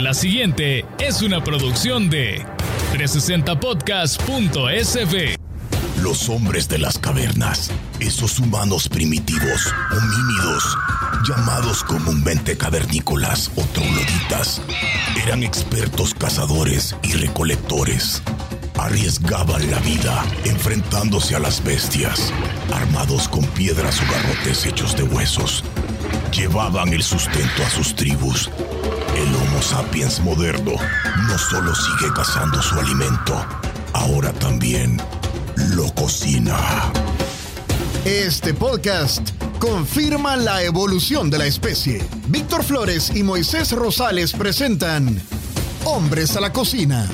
La siguiente es una producción de 360podcast.sv. Los hombres de las cavernas, esos humanos primitivos, homínidos, llamados comúnmente cavernícolas o trogloditas, eran expertos cazadores y recolectores. Arriesgaban la vida enfrentándose a las bestias, armados con piedras o garrotes hechos de huesos. Llevaban el sustento a sus tribus. Sapiens moderno no solo sigue cazando su alimento, ahora también lo cocina. Este podcast confirma la evolución de la especie. Víctor Flores y Moisés Rosales presentan Hombres a la Cocina.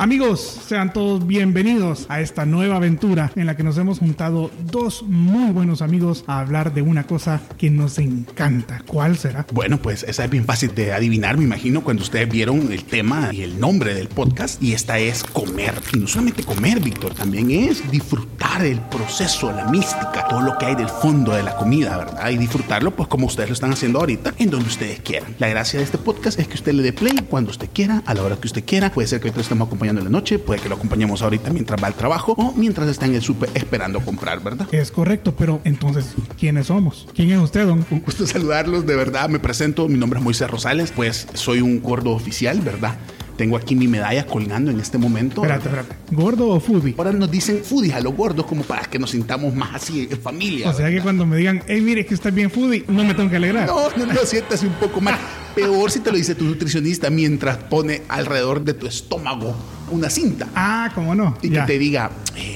Amigos, sean todos bienvenidos a esta nueva aventura en la que nos hemos juntado dos muy buenos amigos a hablar de una cosa que nos encanta. ¿Cuál será? Bueno, pues esa es bien fácil de adivinar, me imagino, cuando ustedes vieron el tema y el nombre del podcast. Y esta es comer. Y no solamente comer, Víctor, también es disfrutar el proceso, la mística, todo lo que hay del fondo de la comida, ¿verdad? Y disfrutarlo, pues como ustedes lo están haciendo ahorita, en donde ustedes quieran. La gracia de este podcast es que usted le dé play cuando usted quiera, a la hora que usted quiera. Puede ser que hoy estemos acompañando en la noche, puede que lo acompañemos ahorita mientras va al trabajo o mientras está en el súper esperando comprar, ¿verdad? Es correcto, pero entonces, ¿quiénes somos? ¿Quién es usted, don? Un gusto saludarlos, de verdad, me presento, mi nombre es Moisés Rosales, pues soy un gordo oficial, ¿verdad? Tengo aquí mi medalla colgando en este momento. Espérate, espérate. ¿Gordo o foodie? Ahora nos dicen foodies a los gordos como para que nos sintamos más así en familia. O sea que cuando me digan, hey, mire que estás bien foodie, no me tengo que alegrar. No, no, no, sientas un poco mal. Peor si te lo dice tu nutricionista mientras pone alrededor de tu estómago una cinta. Ah, ¿cómo no? Y Ya. que te diga,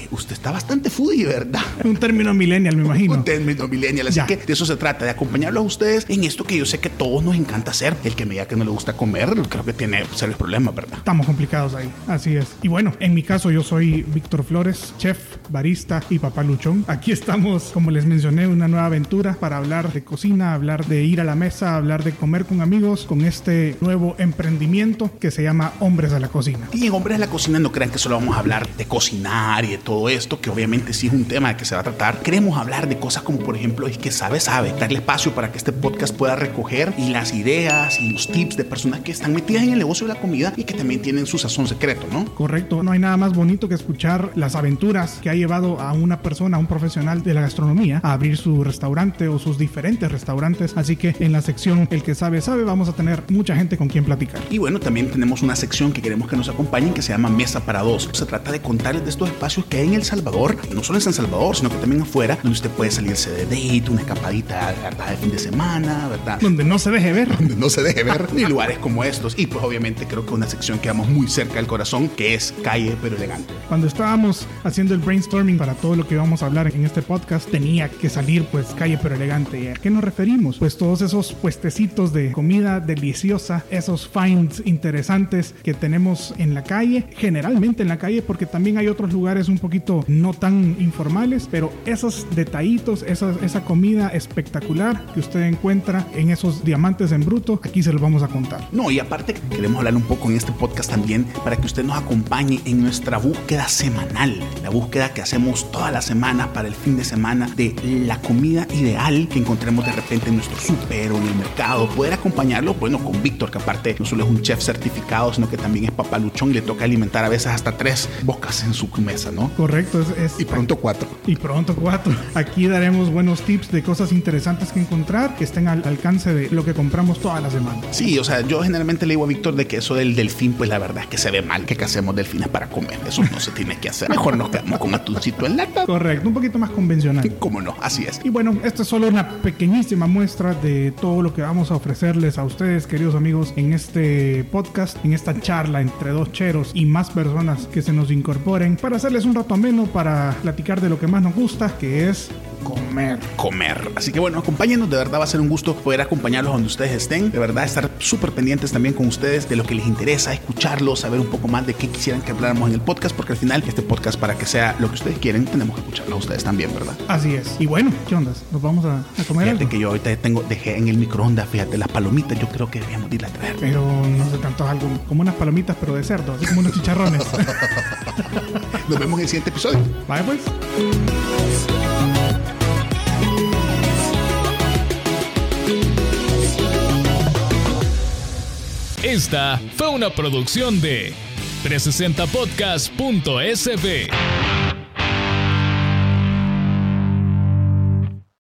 eh, usted está bastante foodie, ¿verdad? Un término millennial, me imagino. Un término millennial. Así Ya. que de eso se trata, de acompañarlos a ustedes en esto que yo sé que todos nos encanta hacer. El que me diga que no le gusta comer, creo que tiene serios problemas, ¿verdad? Estamos complicados ahí, así es. Y bueno, en mi caso yo soy Víctor Flores, chef, barista y papá luchón. Aquí estamos, como les mencioné, una nueva aventura para hablar de cocina, hablar de ir a la mesa, hablar de comer con amigos, con este nuevo emprendimiento que se llama Hombres a la Cocina. Y en Hombres de la Cocina no crean que solo vamos a hablar de cocinar y de todo esto, que obviamente sí es un tema de que se va a tratar. Queremos hablar de cosas como, por ejemplo, el que sabe, sabe. Darle espacio para que este podcast pueda recoger y las ideas y los tips de personas que están metidas en el negocio de la comida y que también tienen su sazón secreto, ¿no? Correcto, no hay nada más bonito que escuchar las aventuras que ha llevado a una persona, a un profesional de la gastronomía, a abrir su restaurante o sus diferentes restaurantes. Así que en la sección El que sabe, sabe, vamos a tener mucha gente con quien platicar. Y bueno, también tenemos una sección que queremos que nos acompañen que se llama Mesa para Dos. Se trata de contarles de estos espacios que hay en El Salvador, no solo en San Salvador, sino que también afuera, donde usted puede salirse de date, una escapadita ¿verdad? de fin de semana, ¿verdad? Donde no se deje ver. donde no se deje ver ni lugares como estos. Y pues obviamente creo que una sección que vamos muy cerca del corazón, que es calle pero elegante. Cuando estábamos haciendo el brainstorming para todo lo que vamos a hablar en este podcast, tenía que salir pues calle pero elegante. ¿Y a qué nos referimos? Pues todos esos puestecitos de comida deliciosa, esos finds interesantes que tenemos en la calle, generalmente en la calle, porque también hay otros lugares un poquito no tan informales, pero esos detallitos, esa, esa comida espectacular que usted encuentra en esos diamantes en bruto, aquí se los vamos a contar. No, y aparte queremos hablar un poco en este podcast también para que usted nos acompañe en nuestra búsqueda semanal, la búsqueda que hacemos todas las semanas para el fin de semana de la comida ideal que encontremos de repente en nuestro súper o en el mercado. Poder acompañarlo, bueno, con Víctor, que aparte no solo es un chef certificado, sino que también es papaluchón y le toca alimentar a veces hasta tres bocas en su mesa, ¿no? Correcto, es, es- Y pronto cuatro. Y pronto cuatro. Aquí daremos buenos tips de cosas interesantes que encontrar que estén al alcance de lo que compramos toda la semana. Sí, o sea, yo generalmente le digo a Víctor de que eso del delfín, pues la verdad es que se ve mal que cazemos delfines para comer. Eso no se tiene que hacer. Mejor nos quedamos con atuncito en lata. Correcto, un poquito más convencional. ¿Cómo no? Así es. Y bueno, esta es solo una pequeñísima muestra de todo lo que vamos a ofrecerles a ustedes, queridos amigos, en este podcast, en esta charla entre dos cheros y más personas que se nos incorporen para hacerles un rato ameno para platicar de lo que más nos gusta, que es comer. Comer. Así que bueno, acompáñenos. De verdad va a ser un gusto poder acompañarlos donde ustedes estén. De verdad estar súper pendientes también con ustedes de lo que les interesa, escucharlos, saber un poco más de qué quisieran que habláramos en el podcast, porque al final este podcast para que sea lo que ustedes quieren, tenemos que escucharlo a ustedes también, ¿verdad? Así es. Y bueno, ¿qué onda? ¿Nos vamos a, a comer Fíjate algo? que yo ahorita tengo, dejé en el microondas, fíjate, las palomitas, yo creo que deberíamos de ir a traer. Pero no sé tanto algo como unas palomitas, pero de cerdo, así como unos chicharrones. Nos vemos en el siguiente episodio. Bye pues. Esta fue una producción de 360podcast.sb.